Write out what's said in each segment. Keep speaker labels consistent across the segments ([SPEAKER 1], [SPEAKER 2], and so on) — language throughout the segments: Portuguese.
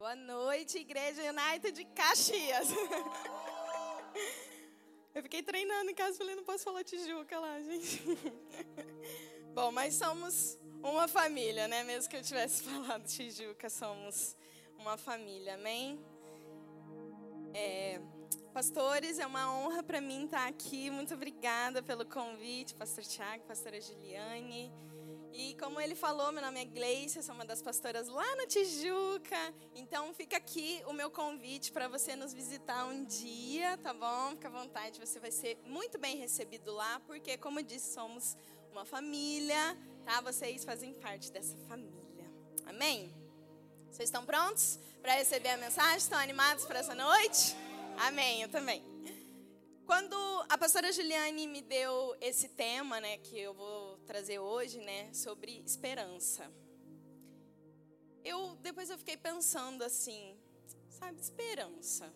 [SPEAKER 1] Boa noite, Igreja United de Caxias. Eu fiquei treinando em casa, falei, não posso falar Tijuca lá, gente. Bom, mas somos uma família, né? Mesmo que eu tivesse falado Tijuca, somos uma família, amém? É, pastores, é uma honra para mim estar aqui. Muito obrigada pelo convite, pastor Tiago, pastora Juliane. E como ele falou, meu nome é Gleice, sou uma das pastoras lá na Tijuca. Então fica aqui o meu convite para você nos visitar um dia, tá bom? Fica à vontade, você vai ser muito bem recebido lá, porque como disse, somos uma família, tá? Vocês fazem parte dessa família. Amém? Vocês estão prontos para receber a mensagem? Estão animados para essa noite? Amém, eu também. Quando a pastora Juliane me deu esse tema, né, que eu vou trazer hoje, né, sobre esperança. Eu depois eu fiquei pensando assim, sabe, esperança.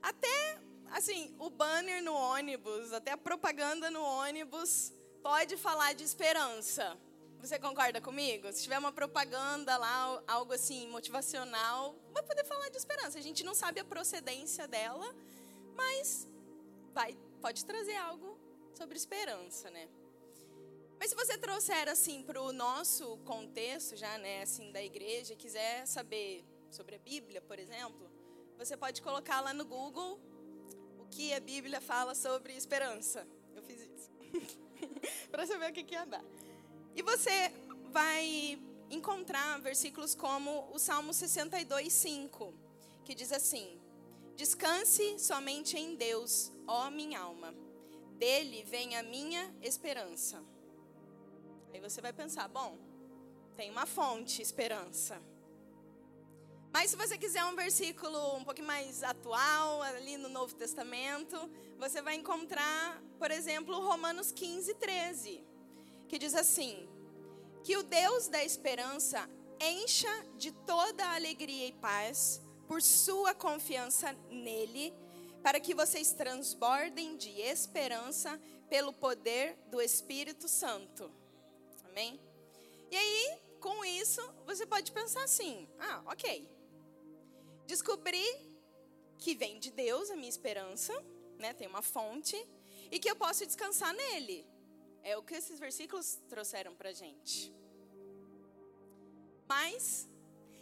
[SPEAKER 1] Até assim, o banner no ônibus, até a propaganda no ônibus pode falar de esperança. Você concorda comigo? Se tiver uma propaganda lá, algo assim motivacional, vai poder falar de esperança. A gente não sabe a procedência dela, mas vai, pode trazer algo sobre esperança, né? Mas se você trouxer assim para o nosso contexto já, né, assim da igreja, quiser saber sobre a Bíblia, por exemplo, você pode colocar lá no Google o que a Bíblia fala sobre esperança. Eu fiz isso para saber o que, que ia dar. E você vai encontrar versículos como o Salmo 62, 5, que diz assim: Descanse somente em Deus, ó minha alma. Dele vem a minha esperança. Aí você vai pensar, bom, tem uma fonte, esperança. Mas se você quiser um versículo um pouquinho mais atual, ali no Novo Testamento, você vai encontrar, por exemplo, Romanos 15, 13, que diz assim: Que o Deus da esperança encha de toda alegria e paz por sua confiança nele, para que vocês transbordem de esperança pelo poder do Espírito Santo. Amém? E aí, com isso, você pode pensar assim: ah, ok. Descobri que vem de Deus a minha esperança, né? Tem uma fonte, e que eu posso descansar nele. É o que esses versículos trouxeram para gente. Mas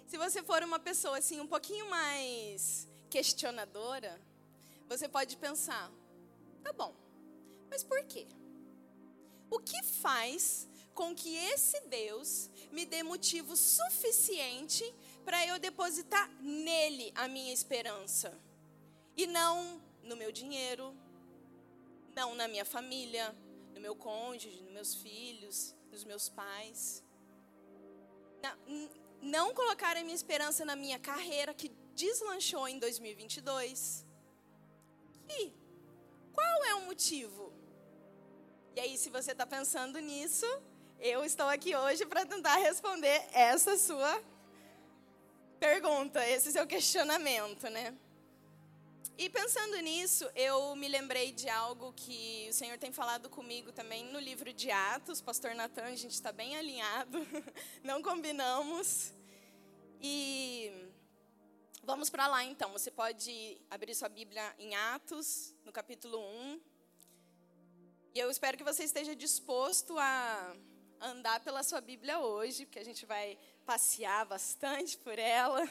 [SPEAKER 1] se você for uma pessoa assim um pouquinho mais questionadora, você pode pensar: tá bom, mas por quê? O que faz com que esse Deus me dê motivo suficiente para eu depositar nele a minha esperança? E não no meu dinheiro, não na minha família, no meu cônjuge, nos meus filhos, nos meus pais. Não, não colocar a minha esperança na minha carreira que deslanchou em 2022? E qual é o motivo? E aí, se você está pensando nisso, eu estou aqui hoje para tentar responder essa sua pergunta, esse seu questionamento, né? E pensando nisso, eu me lembrei de algo que o Senhor tem falado comigo também no livro de Atos. Pastor Natan, a gente está bem alinhado, não combinamos. E vamos para lá então. Você pode abrir sua Bíblia em Atos, no capítulo 1. E eu espero que você esteja disposto a andar pela sua Bíblia hoje, porque a gente vai passear bastante por ela.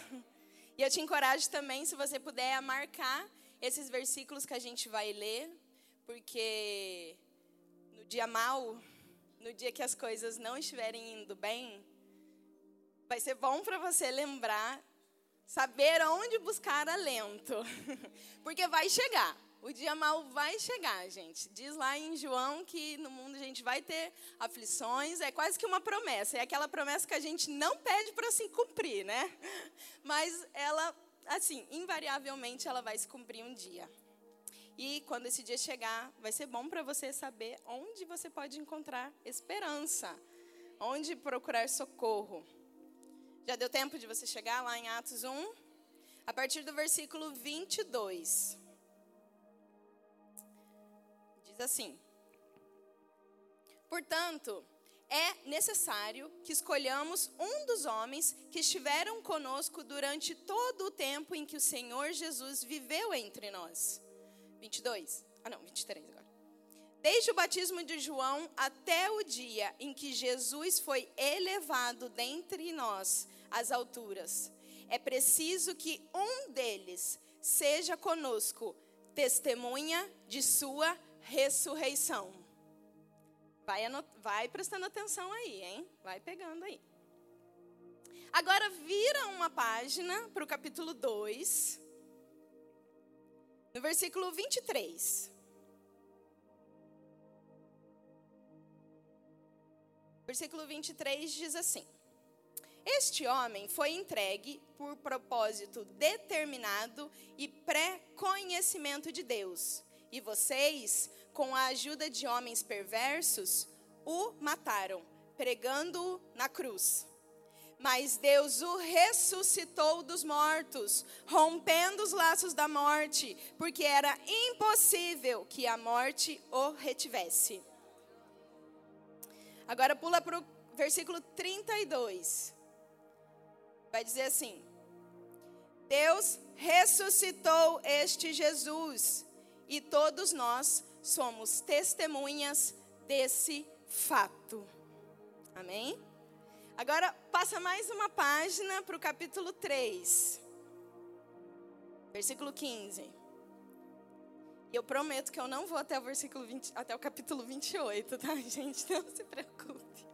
[SPEAKER 1] E eu te encorajo também, se você puder, a marcar esses versículos que a gente vai ler, porque no dia mal, no dia que as coisas não estiverem indo bem, vai ser bom para você lembrar, saber onde buscar alento, porque vai chegar. O dia mal vai chegar, gente. Diz lá em João que no mundo a gente vai ter aflições, é quase que uma promessa. É aquela promessa que a gente não pede para se cumprir, né? Mas ela assim, invariavelmente ela vai se cumprir um dia. E quando esse dia chegar, vai ser bom para você saber onde você pode encontrar esperança, onde procurar socorro. Já deu tempo de você chegar lá em Atos 1? A partir do versículo 22. Diz assim: Portanto, é necessário que escolhamos um dos homens que estiveram conosco durante todo o tempo em que o Senhor Jesus viveu entre nós. 22. Ah, não, 23 agora. Desde o batismo de João até o dia em que Jesus foi elevado dentre nós às alturas, é preciso que um deles seja conosco, testemunha de sua ressurreição. Vai, vai prestando atenção aí, hein? Vai pegando aí. Agora vira uma página para o capítulo 2, no versículo 23. Versículo 23 diz assim: Este homem foi entregue por propósito determinado e pré-conhecimento de Deus, e vocês com a ajuda de homens perversos, o mataram, pregando-o na cruz. Mas Deus o ressuscitou dos mortos, rompendo os laços da morte, porque era impossível que a morte o retivesse. Agora pula para o versículo 32. Vai dizer assim: Deus ressuscitou este Jesus, e todos nós somos testemunhas desse fato. Amém? Agora, passa mais uma página para o capítulo 3, versículo 15. E eu prometo que eu não vou até o versículo 20, até o capítulo 28, tá, gente? Não se preocupe.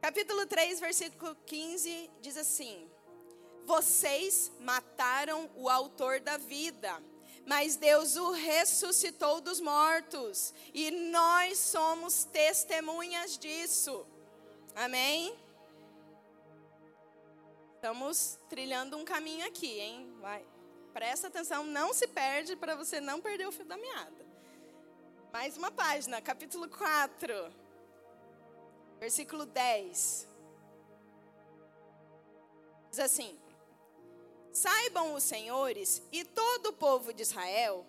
[SPEAKER 1] Capítulo 3, versículo 15 diz assim: Vocês mataram o autor da vida mas Deus o ressuscitou dos mortos, e nós somos testemunhas disso. Amém? Estamos trilhando um caminho aqui, hein? Vai. Presta atenção, não se perde para você não perder o fio da meada. Mais uma página, capítulo 4, versículo 10. Diz assim: Saibam os senhores e todo o povo de Israel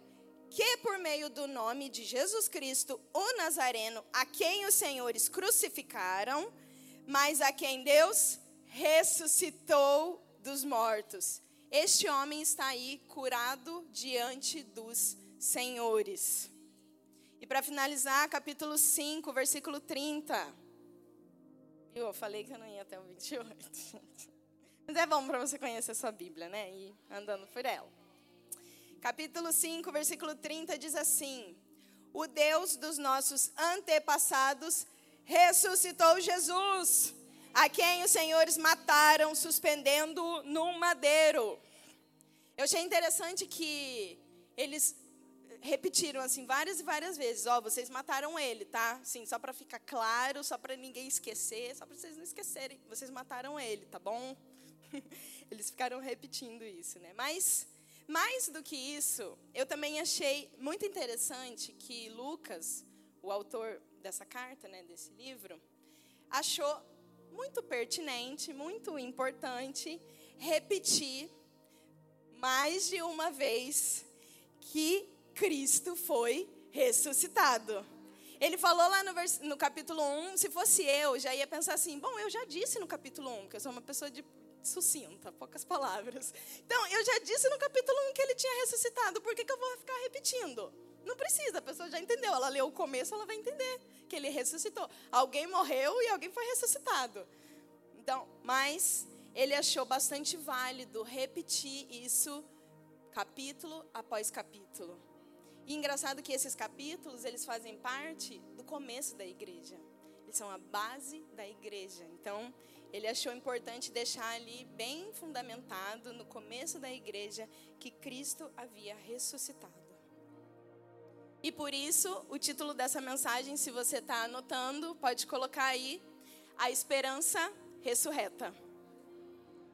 [SPEAKER 1] que por meio do nome de Jesus Cristo, o Nazareno, a quem os senhores crucificaram, mas a quem Deus ressuscitou dos mortos. Este homem está aí curado diante dos senhores. E para finalizar, capítulo 5, versículo 30. Eu falei que eu não ia até o 28. Mas é bom para você conhecer a sua Bíblia, né? E andando por ela. Capítulo 5, versículo 30 diz assim: O Deus dos nossos antepassados ressuscitou Jesus, a quem os senhores mataram, suspendendo no madeiro. Eu achei interessante que eles repetiram assim várias e várias vezes, ó, oh, vocês mataram ele, tá? Sim, só para ficar claro, só para ninguém esquecer, só para vocês não esquecerem, vocês mataram ele, tá bom? Eles ficaram repetindo isso, né? Mas mais do que isso, eu também achei muito interessante que Lucas, o autor dessa carta, né, desse livro, achou muito pertinente, muito importante repetir mais de uma vez que Cristo foi ressuscitado. Ele falou lá no, vers... no capítulo 1, se fosse eu, já ia pensar assim: bom, eu já disse no capítulo 1 que eu sou uma pessoa de sucinta, poucas palavras. Então, eu já disse no capítulo 1 que ele tinha ressuscitado, por que, que eu vou ficar repetindo? Não precisa, a pessoa já entendeu. Ela leu o começo, ela vai entender que ele ressuscitou. Alguém morreu e alguém foi ressuscitado. Então, mas ele achou bastante válido repetir isso capítulo após capítulo. E engraçado que esses capítulos, eles fazem parte do começo da igreja. Eles são a base da igreja. Então, ele achou importante deixar ali bem fundamentado no começo da igreja que Cristo havia ressuscitado. E por isso, o título dessa mensagem, se você está anotando, pode colocar aí a esperança ressurreta.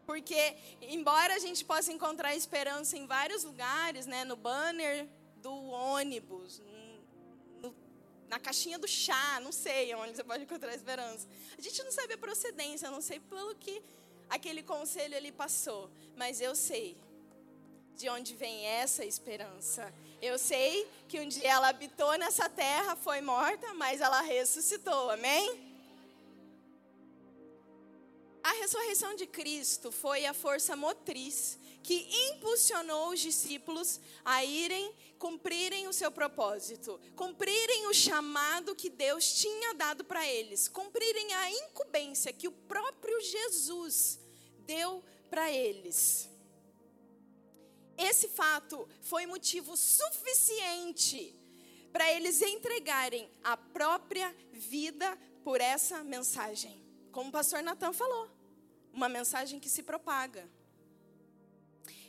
[SPEAKER 1] Porque, embora a gente possa encontrar esperança em vários lugares, né, no banner do ônibus, na caixinha do chá, não sei onde você pode encontrar esperança. A gente não sabe a procedência, não sei pelo que aquele conselho ali passou, mas eu sei de onde vem essa esperança. Eu sei que um dia ela habitou nessa terra, foi morta, mas ela ressuscitou, amém? A ressurreição de Cristo foi a força motriz que impulsionou os discípulos a irem cumprirem o seu propósito, cumprirem o chamado que Deus tinha dado para eles, cumprirem a incumbência que o próprio Jesus deu para eles. Esse fato foi motivo suficiente para eles entregarem a própria vida por essa mensagem. Como o pastor Natan falou, uma mensagem que se propaga.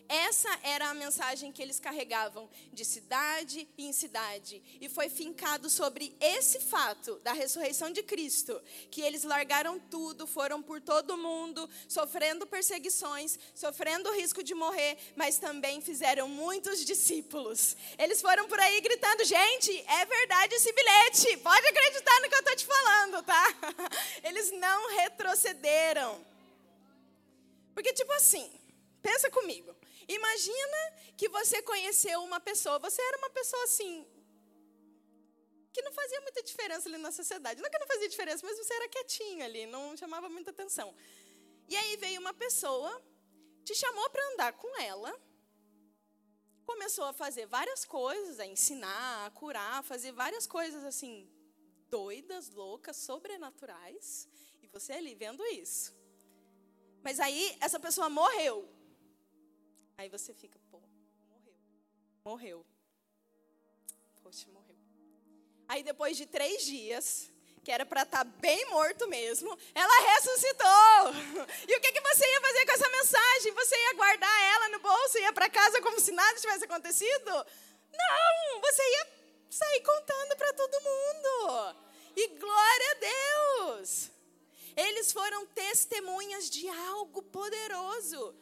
[SPEAKER 1] Essa era a mensagem que eles carregavam de cidade em cidade. E foi fincado sobre esse fato da ressurreição de Cristo que eles largaram tudo, foram por todo o mundo, sofrendo perseguições, sofrendo o risco de morrer, mas também fizeram muitos discípulos. Eles foram por aí gritando: gente, é verdade esse bilhete, pode acreditar no que eu estou te falando, tá? Eles não retrocederam. Porque, tipo assim, pensa comigo. Imagina que você conheceu uma pessoa, você era uma pessoa assim, que não fazia muita diferença ali na sociedade. Não que não fazia diferença, mas você era quietinho ali, não chamava muita atenção. E aí veio uma pessoa, te chamou para andar com ela, começou a fazer várias coisas, a ensinar, a curar, a fazer várias coisas assim, doidas, loucas, sobrenaturais, e você ali vendo isso. Mas aí essa pessoa morreu. Aí você fica, pô, morreu. Morreu. Poxa, morreu. Aí depois de três dias, que era para estar tá bem morto mesmo, ela ressuscitou. E o que, que você ia fazer com essa mensagem? Você ia guardar ela no bolso, ia para casa como se nada tivesse acontecido? Não, você ia sair contando para todo mundo. E glória a Deus. Eles foram testemunhas de algo poderoso.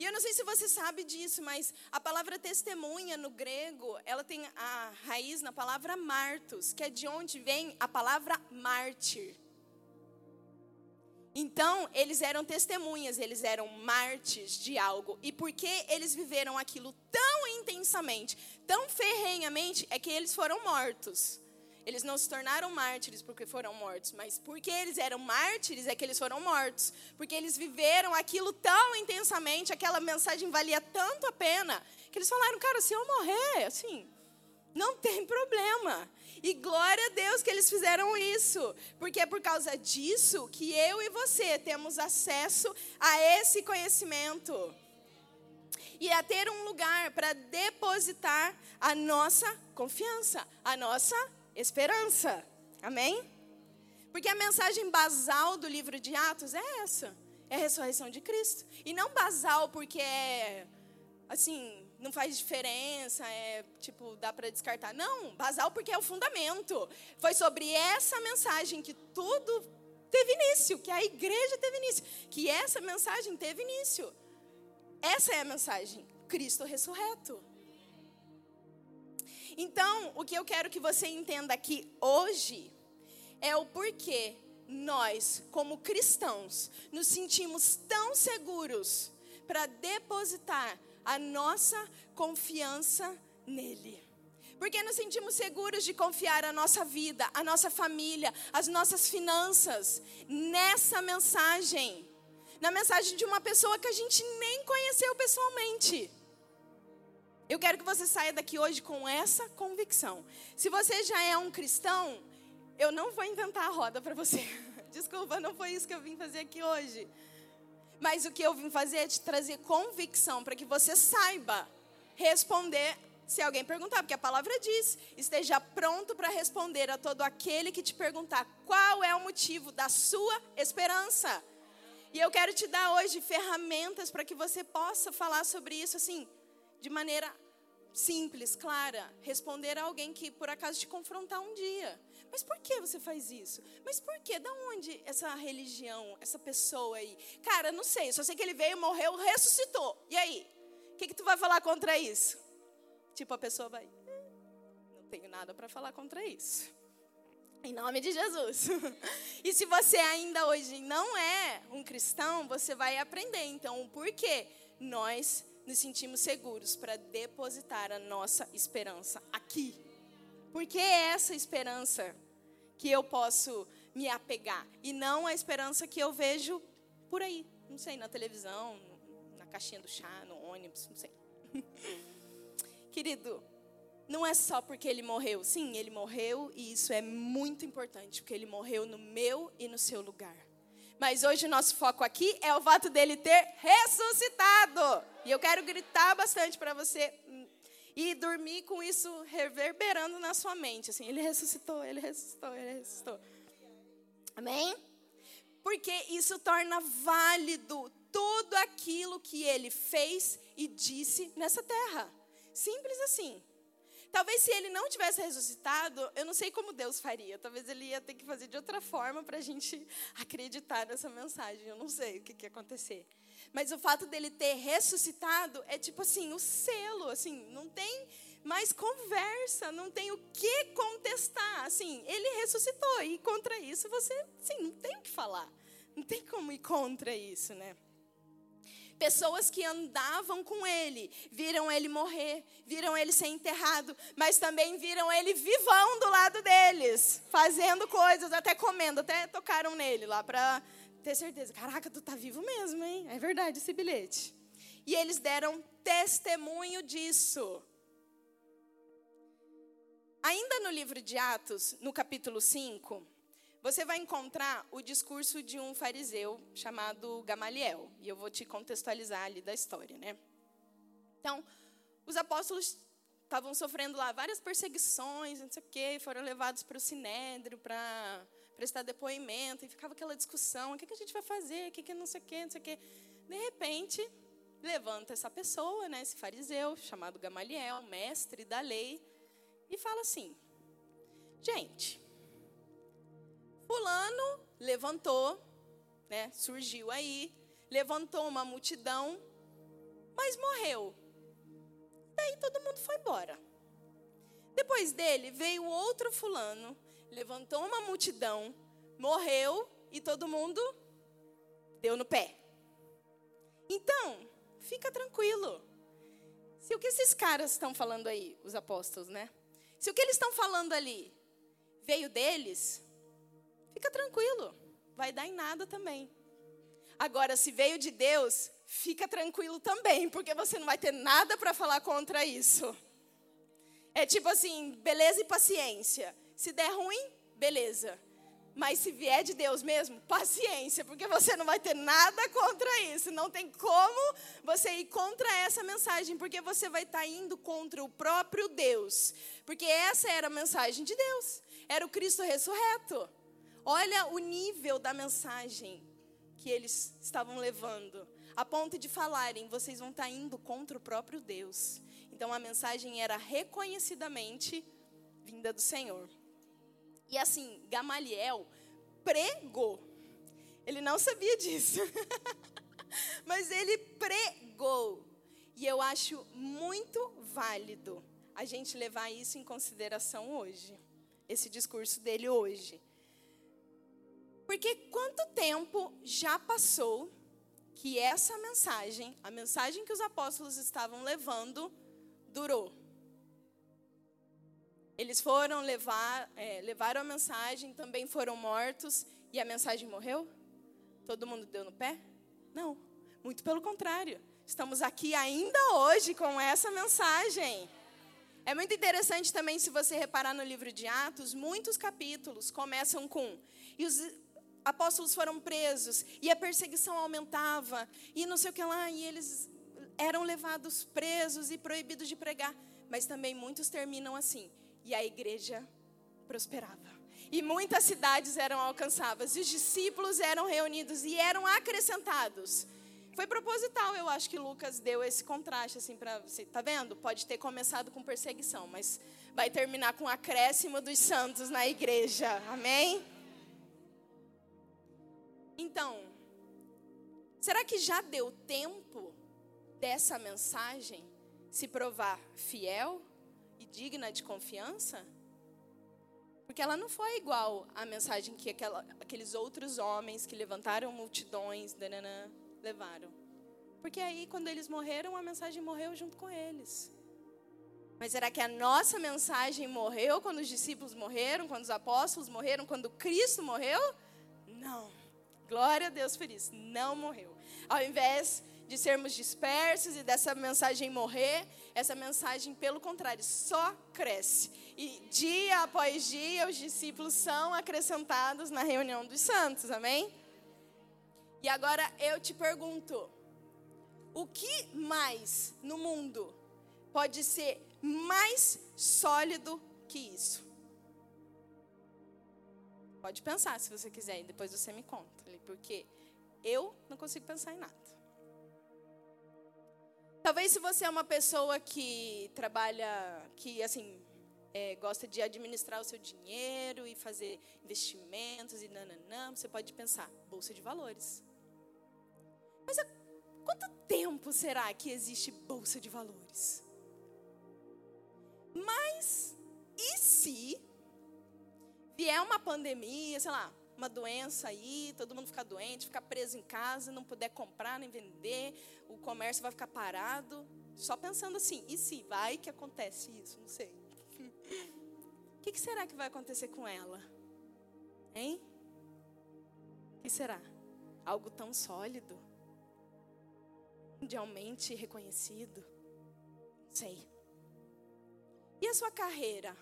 [SPEAKER 1] E eu não sei se você sabe disso, mas a palavra testemunha no grego, ela tem a raiz na palavra martos, que é de onde vem a palavra mártir. Então, eles eram testemunhas, eles eram mártires de algo. E porque eles viveram aquilo tão intensamente, tão ferrenhamente, é que eles foram mortos. Eles não se tornaram mártires porque foram mortos, mas porque eles eram mártires é que eles foram mortos. Porque eles viveram aquilo tão intensamente, aquela mensagem valia tanto a pena, que eles falaram, cara, se eu morrer, assim, não tem problema. E glória a Deus que eles fizeram isso, porque é por causa disso que eu e você temos acesso a esse conhecimento e a ter um lugar para depositar a nossa confiança, a nossa esperança. Amém? Porque a mensagem basal do livro de Atos é essa: é a ressurreição de Cristo. E não basal porque é, assim, não faz diferença, é tipo, dá para descartar. Não, basal porque é o fundamento. Foi sobre essa mensagem que tudo teve início, que a igreja teve início, que essa mensagem teve início. Essa é a mensagem: Cristo ressurreto. Então, o que eu quero que você entenda aqui hoje é o porquê nós, como cristãos, nos sentimos tão seguros para depositar a nossa confiança nele. Porque nos sentimos seguros de confiar a nossa vida, a nossa família, as nossas finanças nessa mensagem. Na mensagem de uma pessoa que a gente nem conheceu pessoalmente. Eu quero que você saia daqui hoje com essa convicção. Se você já é um cristão, eu não vou inventar a roda para você. Desculpa, não foi isso que eu vim fazer aqui hoje. Mas o que eu vim fazer é te trazer convicção para que você saiba responder se alguém perguntar, porque a palavra diz: esteja pronto para responder a todo aquele que te perguntar qual é o motivo da sua esperança. E eu quero te dar hoje ferramentas para que você possa falar sobre isso assim, de maneira simples, clara, responder a alguém que por acaso te confrontar um dia. Mas por que você faz isso? Mas por que? Da onde essa religião, essa pessoa aí? Cara, não sei, só sei que ele veio, morreu, ressuscitou. E aí? O que, que tu vai falar contra isso? Tipo, a pessoa vai, hum, não tenho nada para falar contra isso. Em nome de Jesus. e se você ainda hoje não é um cristão, você vai aprender então o porquê nós nos sentimos seguros para depositar a nossa esperança aqui. Porque é essa esperança que eu posso me apegar e não a esperança que eu vejo por aí, não sei, na televisão, na caixinha do chá, no ônibus, não sei. Querido, não é só porque ele morreu. Sim, ele morreu e isso é muito importante, porque ele morreu no meu e no seu lugar. Mas hoje o nosso foco aqui é o fato dele ter ressuscitado. E eu quero gritar bastante para você hum, e dormir com isso reverberando na sua mente. Assim, ele ressuscitou, ele ressuscitou, ele ressuscitou. Amém? Porque isso torna válido tudo aquilo que ele fez e disse nessa terra. Simples assim. Talvez se ele não tivesse ressuscitado, eu não sei como Deus faria. Talvez ele ia ter que fazer de outra forma para a gente acreditar nessa mensagem. Eu não sei o que, que ia acontecer. Mas o fato dele ter ressuscitado é tipo assim, o selo, assim, não tem mais conversa, não tem o que contestar. Assim, ele ressuscitou e contra isso você, sim, não tem o que falar. Não tem como ir contra isso, né? Pessoas que andavam com ele, viram ele morrer, viram ele ser enterrado, mas também viram ele vivão do lado deles, fazendo coisas, até comendo, até tocaram nele lá para ter certeza. Caraca, tu tá vivo mesmo, hein? É verdade esse bilhete. E eles deram testemunho disso. Ainda no livro de Atos, no capítulo 5, você vai encontrar o discurso de um fariseu chamado Gamaliel. E eu vou te contextualizar ali da história, né? Então, os apóstolos estavam sofrendo lá várias perseguições, não sei o quê, foram levados para o sinédrio para prestar depoimento, e ficava aquela discussão, o que, que a gente vai fazer, o que, que não sei o quê, não sei o quê. De repente, levanta essa pessoa, né, esse fariseu, chamado Gamaliel, mestre da lei, e fala assim, gente, Fulano levantou, né, surgiu aí, levantou uma multidão, mas morreu. Daí todo mundo foi embora. Depois dele veio outro fulano, levantou uma multidão, morreu e todo mundo deu no pé. Então, fica tranquilo. Se o que esses caras estão falando aí, os apóstolos, né? Se o que eles estão falando ali veio deles, Fica tranquilo, vai dar em nada também. Agora, se veio de Deus, fica tranquilo também, porque você não vai ter nada para falar contra isso. É tipo assim, beleza e paciência. Se der ruim, beleza. Mas se vier de Deus mesmo, paciência, porque você não vai ter nada contra isso. Não tem como você ir contra essa mensagem, porque você vai estar tá indo contra o próprio Deus. Porque essa era a mensagem de Deus. Era o Cristo ressurreto. Olha o nível da mensagem que eles estavam levando, a ponto de falarem: vocês vão estar tá indo contra o próprio Deus. Então a mensagem era reconhecidamente vinda do Senhor. E assim, Gamaliel pregou. Ele não sabia disso. Mas ele pregou. E eu acho muito válido a gente levar isso em consideração hoje. Esse discurso dele hoje. Porque quanto tempo já passou que essa mensagem, a mensagem que os apóstolos estavam levando, durou? Eles foram levar, é, levaram a mensagem, também foram mortos e a mensagem morreu? Todo mundo deu no pé? Não, muito pelo contrário. Estamos aqui ainda hoje com essa mensagem. É muito interessante também, se você reparar no livro de Atos, muitos capítulos começam com: e os apóstolos foram presos e a perseguição aumentava e não sei o que lá, e eles eram levados presos e proibidos de pregar. Mas também muitos terminam assim, e a igreja prosperava. E muitas cidades eram alcançadas, e os discípulos eram reunidos e eram acrescentados. Foi proposital, eu acho que Lucas deu esse contraste assim para você. Tá vendo? Pode ter começado com perseguição, mas vai terminar com acréscimo dos santos na igreja. Amém? Então, será que já deu tempo dessa mensagem se provar fiel e digna de confiança? Porque ela não foi igual à mensagem que aquela, aqueles outros homens que levantaram multidões danana, levaram. Porque aí, quando eles morreram, a mensagem morreu junto com eles. Mas será que a nossa mensagem morreu quando os discípulos morreram, quando os apóstolos morreram, quando Cristo morreu? Não Glória a Deus por isso. Não morreu. Ao invés de sermos dispersos e dessa mensagem morrer, essa mensagem, pelo contrário, só cresce. E dia após dia, os discípulos são acrescentados na reunião dos santos, amém? E agora eu te pergunto: o que mais no mundo pode ser mais sólido que isso? Pode pensar se você quiser, e depois você me conta, porque eu não consigo pensar em nada. Talvez se você é uma pessoa que trabalha, que assim, é, gosta de administrar o seu dinheiro e fazer investimentos e nananã, você pode pensar, bolsa de valores. Mas há quanto tempo será que existe bolsa de valores? Mas e se vier uma pandemia, sei lá, uma doença aí, todo mundo ficar doente, ficar preso em casa, não puder comprar nem vender, o comércio vai ficar parado. Só pensando assim, e se vai que acontece isso? Não sei. O que, que será que vai acontecer com ela? Hein? O que será? Algo tão sólido? Mundialmente reconhecido? Não sei. E a sua carreira?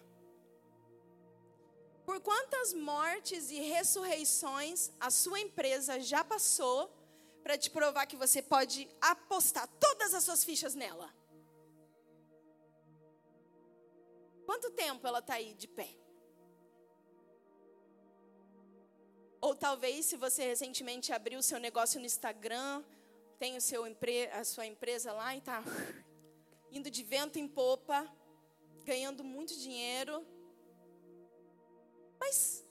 [SPEAKER 1] Por quantas mortes e ressurreições a sua empresa já passou para te provar que você pode apostar todas as suas fichas nela? Quanto tempo ela está aí de pé? Ou talvez, se você recentemente abriu o seu negócio no Instagram, tem o seu a sua empresa lá e está indo de vento em popa, ganhando muito dinheiro, mas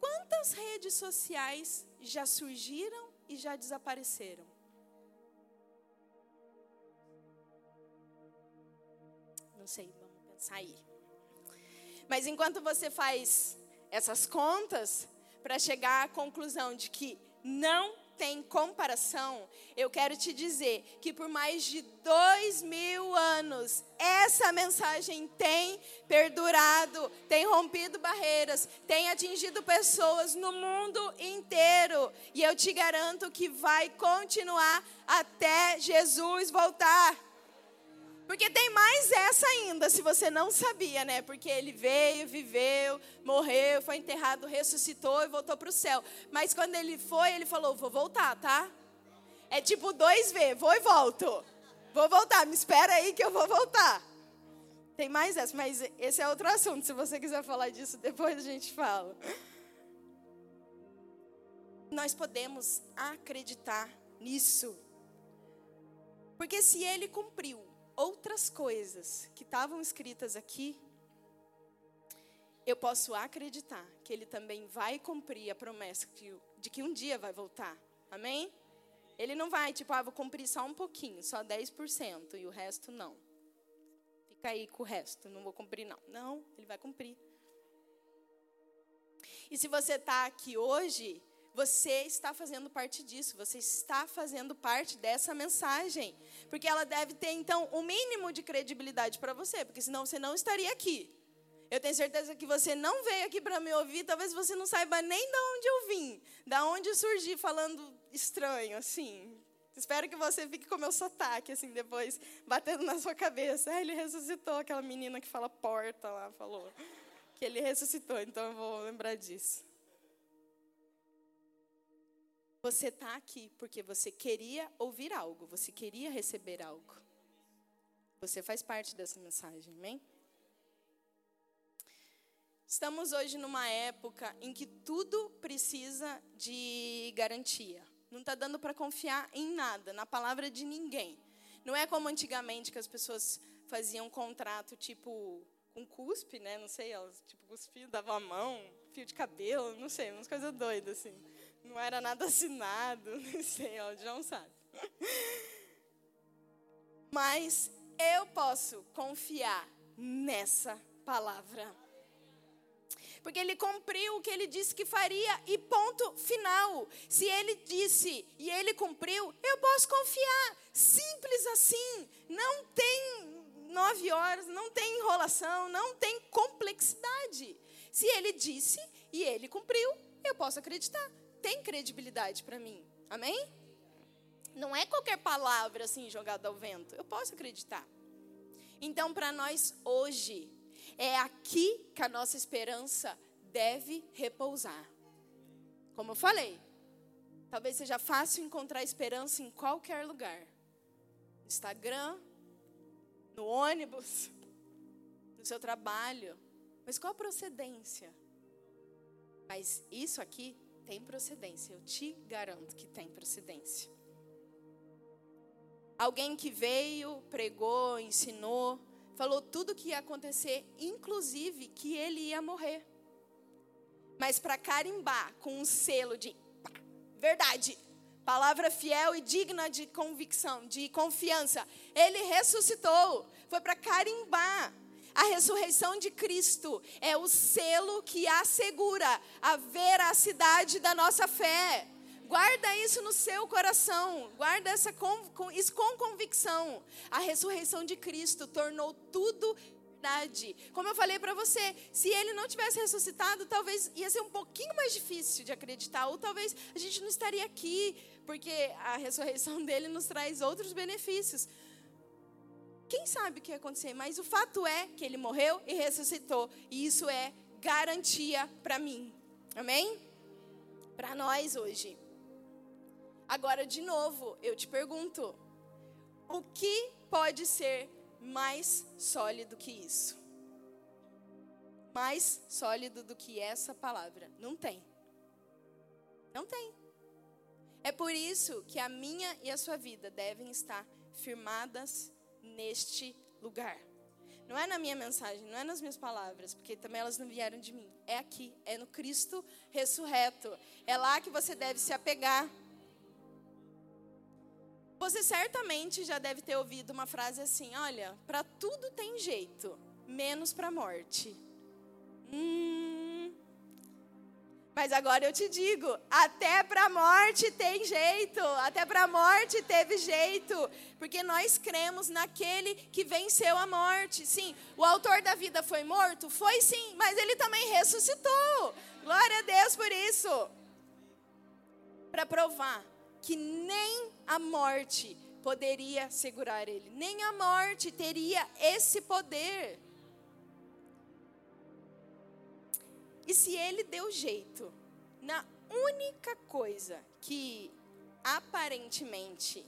[SPEAKER 1] quantas redes sociais já surgiram e já desapareceram? Não sei, vamos pensar aí. Mas enquanto você faz essas contas, para chegar à conclusão de que não tem comparação, eu quero te dizer que por mais de dois mil anos, essa mensagem tem perdurado, tem rompido barreiras, tem atingido pessoas no mundo inteiro. E eu te garanto que vai continuar até Jesus voltar. Porque tem mais essa ainda, se você não sabia, né? Porque ele veio, viveu, morreu, foi enterrado, ressuscitou e voltou para o céu. Mas quando ele foi, ele falou: Vou voltar, tá? É tipo 2V, vou e volto. Vou voltar, me espera aí que eu vou voltar. Tem mais essa, mas esse é outro assunto. Se você quiser falar disso, depois a gente fala. Nós podemos acreditar nisso. Porque se ele cumpriu outras coisas que estavam escritas aqui, eu posso acreditar que ele também vai cumprir a promessa de que um dia vai voltar. Amém? Ele não vai, tipo, ah, vou cumprir só um pouquinho, só 10%, e o resto não. Fica aí com o resto, não vou cumprir não. Não, ele vai cumprir. E se você está aqui hoje, você está fazendo parte disso, você está fazendo parte dessa mensagem. Porque ela deve ter, então, o um mínimo de credibilidade para você, porque senão você não estaria aqui. Eu tenho certeza que você não veio aqui para me ouvir, talvez você não saiba nem de onde eu vim, da onde eu surgi falando estranho, assim. Espero que você fique com meu sotaque, assim, depois, batendo na sua cabeça. Ah, ele ressuscitou, aquela menina que fala porta lá, falou que ele ressuscitou, então eu vou lembrar disso. Você está aqui porque você queria ouvir algo, você queria receber algo. Você faz parte dessa mensagem, amém? Estamos hoje numa época em que tudo precisa de garantia. Não está dando para confiar em nada, na palavra de ninguém. Não é como antigamente que as pessoas faziam um contrato tipo com cuspe, né? Não sei, elas tipo cuspiam, davam a mão, fio de cabelo, não sei, umas coisas doidas assim. Não era nada assinado, não sei, ó, o João sabe. Mas eu posso confiar nessa palavra. Porque ele cumpriu o que ele disse que faria e ponto final. Se ele disse e ele cumpriu, eu posso confiar. Simples assim. Não tem nove horas, não tem enrolação, não tem complexidade. Se ele disse e ele cumpriu, eu posso acreditar tem credibilidade para mim. Amém? Não é qualquer palavra assim jogada ao vento. Eu posso acreditar. Então, para nós hoje, é aqui que a nossa esperança deve repousar. Como eu falei, talvez seja fácil encontrar esperança em qualquer lugar. Instagram, no ônibus, no seu trabalho. Mas qual a procedência? Mas isso aqui tem procedência, eu te garanto que tem procedência. Alguém que veio, pregou, ensinou, falou tudo o que ia acontecer, inclusive que ele ia morrer. Mas para carimbar com um selo de pá, verdade, palavra fiel e digna de convicção, de confiança, ele ressuscitou. Foi para carimbar. A ressurreição de Cristo é o selo que assegura a veracidade da nossa fé. Guarda isso no seu coração. Guarda essa com, isso com convicção. A ressurreição de Cristo tornou tudo verdade. Como eu falei para você, se ele não tivesse ressuscitado, talvez ia ser um pouquinho mais difícil de acreditar, ou talvez a gente não estaria aqui, porque a ressurreição dele nos traz outros benefícios. Quem sabe o que ia acontecer, mas o fato é que ele morreu e ressuscitou, e isso é garantia para mim. Amém? Para nós hoje. Agora, de novo, eu te pergunto: o que pode ser mais sólido que isso? Mais sólido do que essa palavra? Não tem. Não tem. É por isso que a minha e a sua vida devem estar firmadas neste lugar. Não é na minha mensagem, não é nas minhas palavras, porque também elas não vieram de mim. É aqui, é no Cristo ressurreto. É lá que você deve se apegar. Você certamente já deve ter ouvido uma frase assim: olha, para tudo tem jeito, menos para a morte. Hum. Mas agora eu te digo: até para a morte tem jeito, até para a morte teve jeito, porque nós cremos naquele que venceu a morte. Sim, o autor da vida foi morto? Foi sim, mas ele também ressuscitou. Glória a Deus por isso. Para provar que nem a morte poderia segurar ele, nem a morte teria esse poder. E se ele deu jeito na única coisa que aparentemente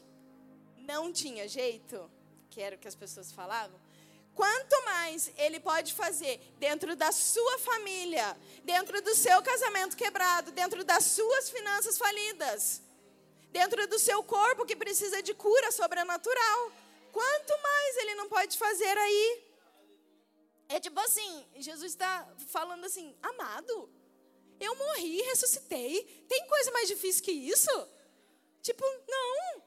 [SPEAKER 1] não tinha jeito, que era o que as pessoas falavam, quanto mais ele pode fazer dentro da sua família, dentro do seu casamento quebrado, dentro das suas finanças falidas dentro do seu corpo que precisa de cura sobrenatural. Quanto mais ele não pode fazer aí? É tipo assim, Jesus está falando assim, amado, eu morri, ressuscitei. Tem coisa mais difícil que isso? Tipo, não.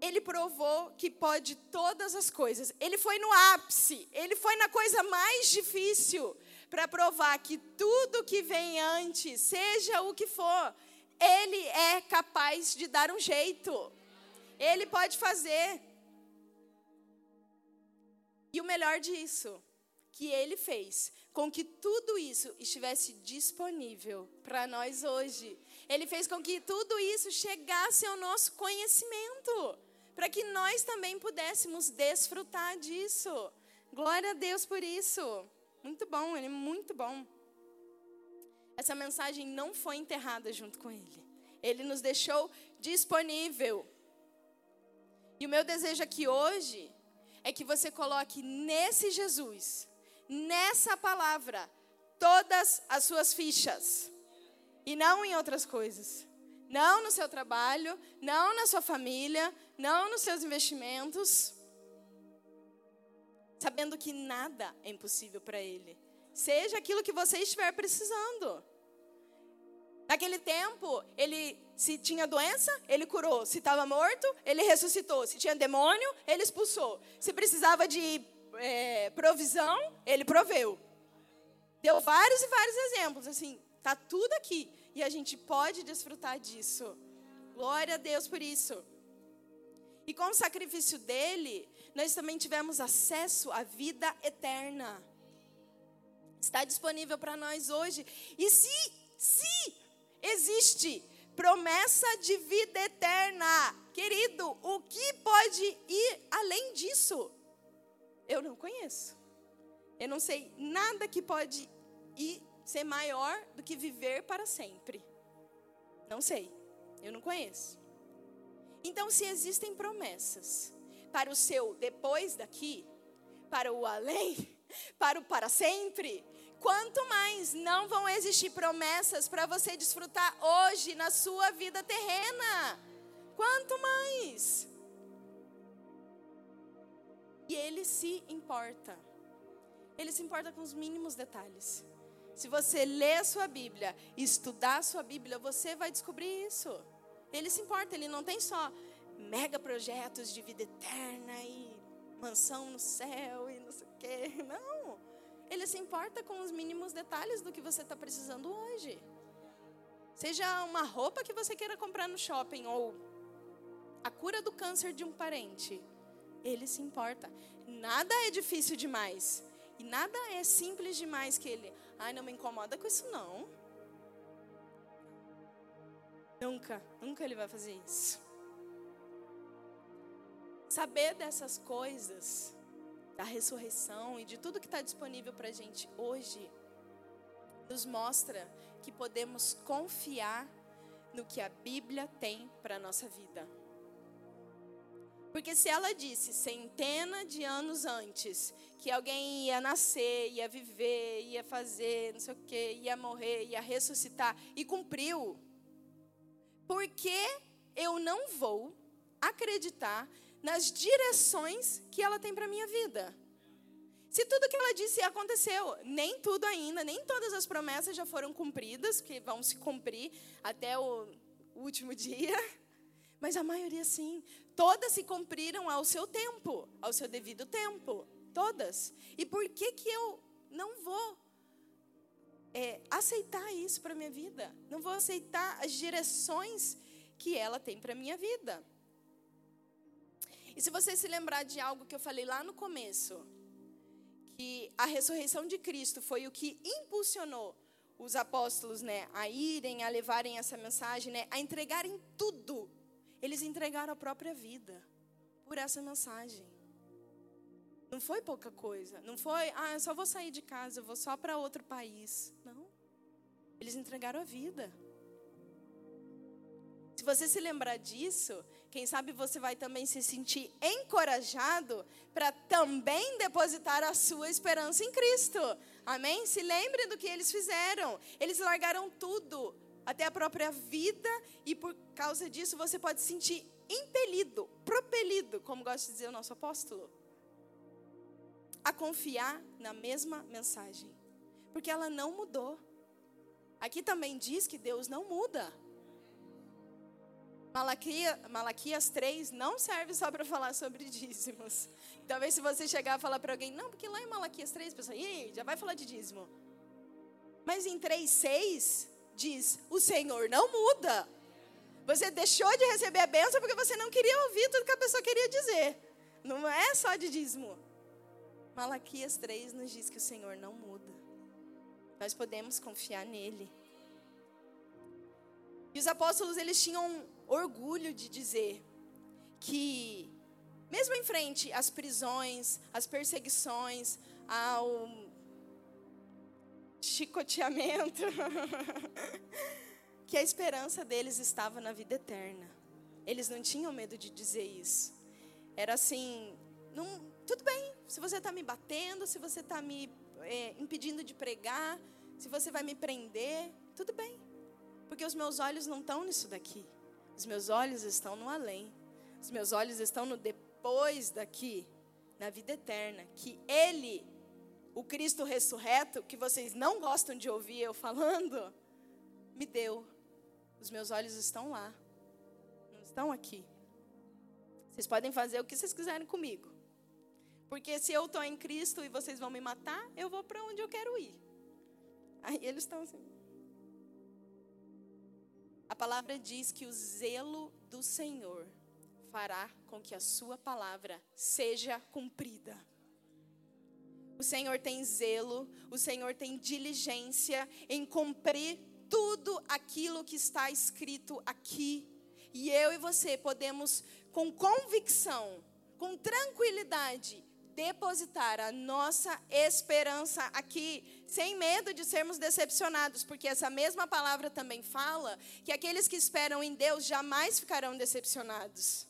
[SPEAKER 1] Ele provou que pode todas as coisas. Ele foi no ápice, ele foi na coisa mais difícil para provar que tudo que vem antes, seja o que for, ele é capaz de dar um jeito. Ele pode fazer. E o melhor disso, que ele fez com que tudo isso estivesse disponível para nós hoje. Ele fez com que tudo isso chegasse ao nosso conhecimento, para que nós também pudéssemos desfrutar disso. Glória a Deus por isso. Muito bom, ele é muito bom essa mensagem não foi enterrada junto com ele. Ele nos deixou disponível. E o meu desejo aqui hoje é que você coloque nesse Jesus, nessa palavra, todas as suas fichas. E não em outras coisas. Não no seu trabalho, não na sua família, não nos seus investimentos. Sabendo que nada é impossível para Ele. Seja aquilo que você estiver precisando. Naquele tempo, ele se tinha doença, ele curou. Se estava morto, ele ressuscitou. Se tinha demônio, ele expulsou. Se precisava de é, provisão, ele proveu. Deu vários e vários exemplos. Assim, tá tudo aqui e a gente pode desfrutar disso. Glória a Deus por isso. E com o sacrifício dele, nós também tivemos acesso à vida eterna está disponível para nós hoje. E se Se existe promessa de vida eterna, querido, o que pode ir além disso? Eu não conheço. Eu não sei nada que pode ir ser maior do que viver para sempre. Não sei. Eu não conheço. Então, se existem promessas para o seu depois daqui, para o além, para o para sempre, quanto mais não vão existir promessas para você desfrutar hoje na sua vida terrena. Quanto mais. E ele se importa. Ele se importa com os mínimos detalhes. Se você ler a sua Bíblia, estudar a sua Bíblia, você vai descobrir isso. Ele se importa, ele não tem só mega projetos de vida eterna e mansão no céu e não sei o quê. Não. Se importa com os mínimos detalhes do que você está precisando hoje. Seja uma roupa que você queira comprar no shopping ou a cura do câncer de um parente. Ele se importa. Nada é difícil demais. E nada é simples demais que ele. Ai, não me incomoda com isso, não. Nunca, nunca ele vai fazer isso. Saber dessas coisas, da ressurreição e de tudo que está disponível para a gente hoje, nos mostra que podemos confiar no que a Bíblia tem para a nossa vida. Porque se ela disse centena de anos antes que alguém ia nascer, ia viver, ia fazer, não sei o quê, ia morrer, ia ressuscitar e cumpriu, por que eu não vou acreditar nas direções que ela tem para minha vida? Se tudo que ela disse aconteceu, nem tudo ainda, nem todas as promessas já foram cumpridas, que vão se cumprir até o último dia, mas a maioria sim. Todas se cumpriram ao seu tempo, ao seu devido tempo. Todas. E por que, que eu não vou é, aceitar isso para minha vida? Não vou aceitar as direções que ela tem para minha vida. E se você se lembrar de algo que eu falei lá no começo, que a ressurreição de Cristo foi o que impulsionou os apóstolos, né, a irem, a levarem essa mensagem, né, a entregarem tudo eles entregaram a própria vida por essa mensagem. Não foi pouca coisa. Não foi, ah, eu só vou sair de casa, eu vou só para outro país. Não. Eles entregaram a vida. Se você se lembrar disso, quem sabe você vai também se sentir encorajado para também depositar a sua esperança em Cristo. Amém? Se lembre do que eles fizeram. Eles largaram tudo até a própria vida, e por causa disso você pode se sentir impelido, propelido, como gosta de dizer o nosso apóstolo, a confiar na mesma mensagem, porque ela não mudou. Aqui também diz que Deus não muda. Malaquia, Malaquias 3 não serve só para falar sobre dízimos. Talvez se você chegar e falar para alguém, não, porque lá em Malaquias 3, a pessoa, já vai falar de dízimo. Mas em 3,6 diz: o Senhor não muda. Você deixou de receber a bênção porque você não queria ouvir tudo que a pessoa queria dizer. Não é só de dízimo. Malaquias 3 nos diz que o Senhor não muda. Nós podemos confiar nele. E os apóstolos, eles tinham orgulho de dizer que, mesmo em frente às prisões, às perseguições, ao chicoteamento, que a esperança deles estava na vida eterna. Eles não tinham medo de dizer isso. Era assim, não, tudo bem, se você está me batendo, se você está me é, impedindo de pregar, se você vai me prender, tudo bem. Porque os meus olhos não estão nisso daqui. Os meus olhos estão no além. Os meus olhos estão no depois daqui, na vida eterna, que Ele o Cristo ressurreto, que vocês não gostam de ouvir eu falando, me deu. Os meus olhos estão lá, não estão aqui. Vocês podem fazer o que vocês quiserem comigo. Porque se eu estou em Cristo e vocês vão me matar, eu vou para onde eu quero ir. Aí eles estão assim. A palavra diz que o zelo do Senhor fará com que a sua palavra seja cumprida. O Senhor tem zelo, o Senhor tem diligência em cumprir tudo aquilo que está escrito aqui. E eu e você podemos, com convicção, com tranquilidade, depositar a nossa esperança aqui, sem medo de sermos decepcionados, porque essa mesma palavra também fala que aqueles que esperam em Deus jamais ficarão decepcionados.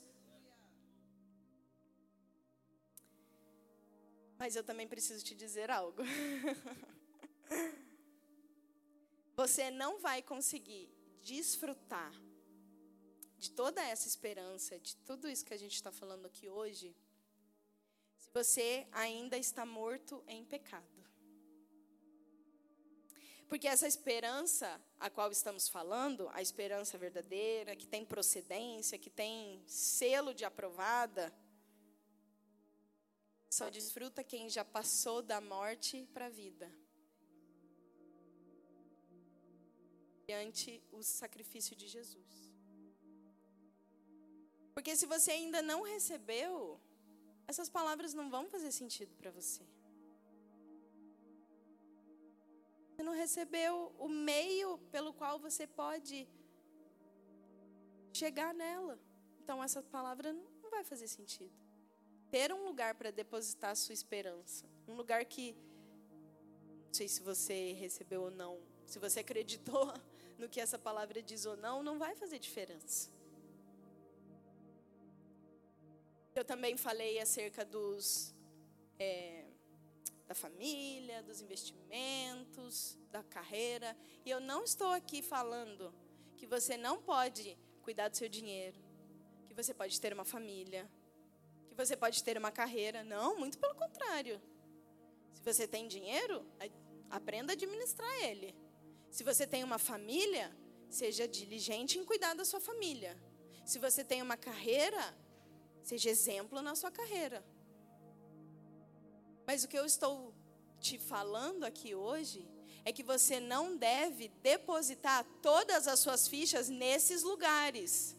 [SPEAKER 1] Mas eu também preciso te dizer algo. Você não vai conseguir desfrutar de toda essa esperança, de tudo isso que a gente está falando aqui hoje, se você ainda está morto em pecado. Porque essa esperança a qual estamos falando, a esperança verdadeira, que tem procedência, que tem selo de aprovada, só desfruta quem já passou da morte para a vida. Diante o sacrifício de Jesus. Porque se você ainda não recebeu, essas palavras não vão fazer sentido para você. Você não recebeu o meio pelo qual você pode chegar nela. Então essa palavra não vai fazer sentido. Ter um lugar para depositar a sua esperança, um lugar que não sei se você recebeu ou não, se você acreditou no que essa palavra diz ou não, não vai fazer diferença. Eu também falei acerca dos é, da família, dos investimentos, da carreira, e eu não estou aqui falando que você não pode cuidar do seu dinheiro, que você pode ter uma família, que você pode ter uma carreira. Não, muito pelo contrário. Se você tem dinheiro, aprenda a administrar ele. Se você tem uma família, seja diligente em cuidar da sua família. Se você tem uma carreira, Seja exemplo na sua carreira. Mas o que eu estou te falando aqui hoje é que você não deve depositar todas as suas fichas nesses lugares.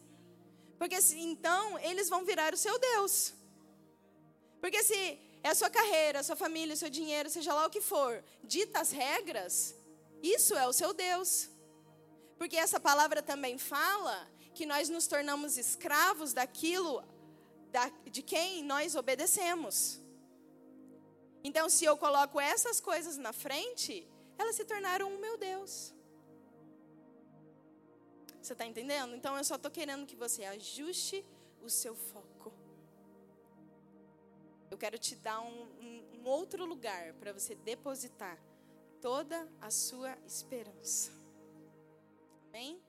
[SPEAKER 1] Porque se, então eles vão virar o seu Deus. Porque se é a sua carreira, a sua família, o seu dinheiro, seja lá o que for, dita as regras, isso é o seu Deus. Porque essa palavra também fala que nós nos tornamos escravos daquilo da, de quem nós obedecemos. Então, se eu coloco essas coisas na frente, elas se tornaram o meu Deus. Você está entendendo? Então, eu só estou querendo que você ajuste o seu foco. Eu quero te dar um, um, um outro lugar para você depositar toda a sua esperança. Amém?